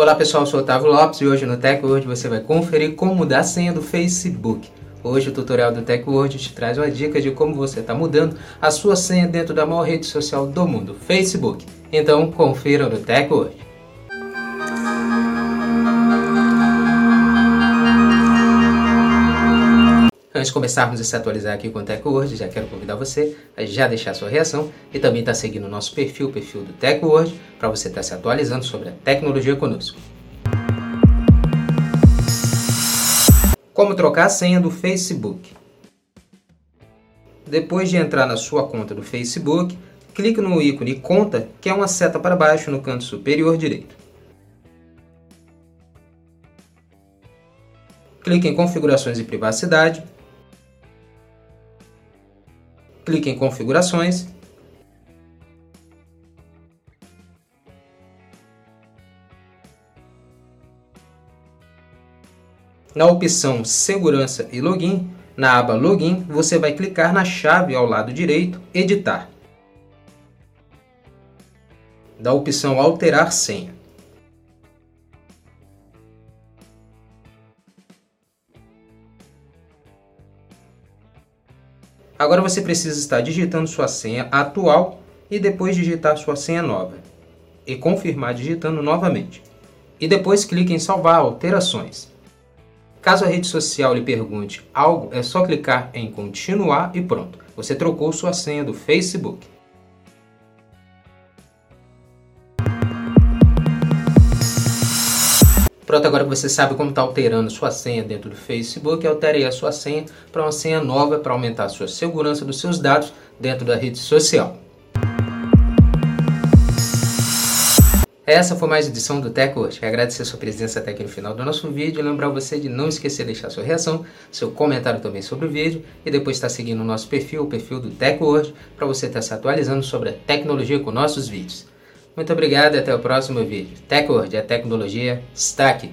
Olá pessoal, eu sou Otávio Lopes e hoje no TechWord você vai conferir como mudar a senha do Facebook. Hoje o tutorial do TechWord te traz uma dica de como você está mudando a sua senha dentro da maior rede social do mundo, Facebook. Então confira no TechWord. Antes de começarmos a se atualizar aqui com o TechWord, já quero convidar você a já deixar sua reação e também estar tá seguindo o nosso perfil, o perfil do TechWord, para você estar tá se atualizando sobre a tecnologia conosco. Como trocar a senha do Facebook? Depois de entrar na sua conta do Facebook, clique no ícone Conta, que é uma seta para baixo no canto superior direito. Clique em Configurações e Privacidade clique em Configurações. Na opção Segurança e Login, na aba Login, você vai clicar na chave ao lado direito Editar. Da opção Alterar senha. Agora você precisa estar digitando sua senha atual e depois digitar sua senha nova. E confirmar digitando novamente. E depois clique em salvar alterações. Caso a rede social lhe pergunte algo, é só clicar em continuar e pronto. Você trocou sua senha do Facebook. Pronto, agora que você sabe como está alterando sua senha dentro do Facebook, altere a sua senha para uma senha nova para aumentar a sua segurança dos seus dados dentro da rede social. Essa foi mais edição do TechWord. Agradecer sua presença até aqui no final do nosso vídeo lembrar você de não esquecer de deixar sua reação, seu comentário também sobre o vídeo e depois estar seguindo o nosso perfil, o perfil do TechWord, para você estar se atualizando sobre a tecnologia com nossos vídeos. Muito obrigado e até o próximo vídeo. TechWord, a tecnologia está aqui.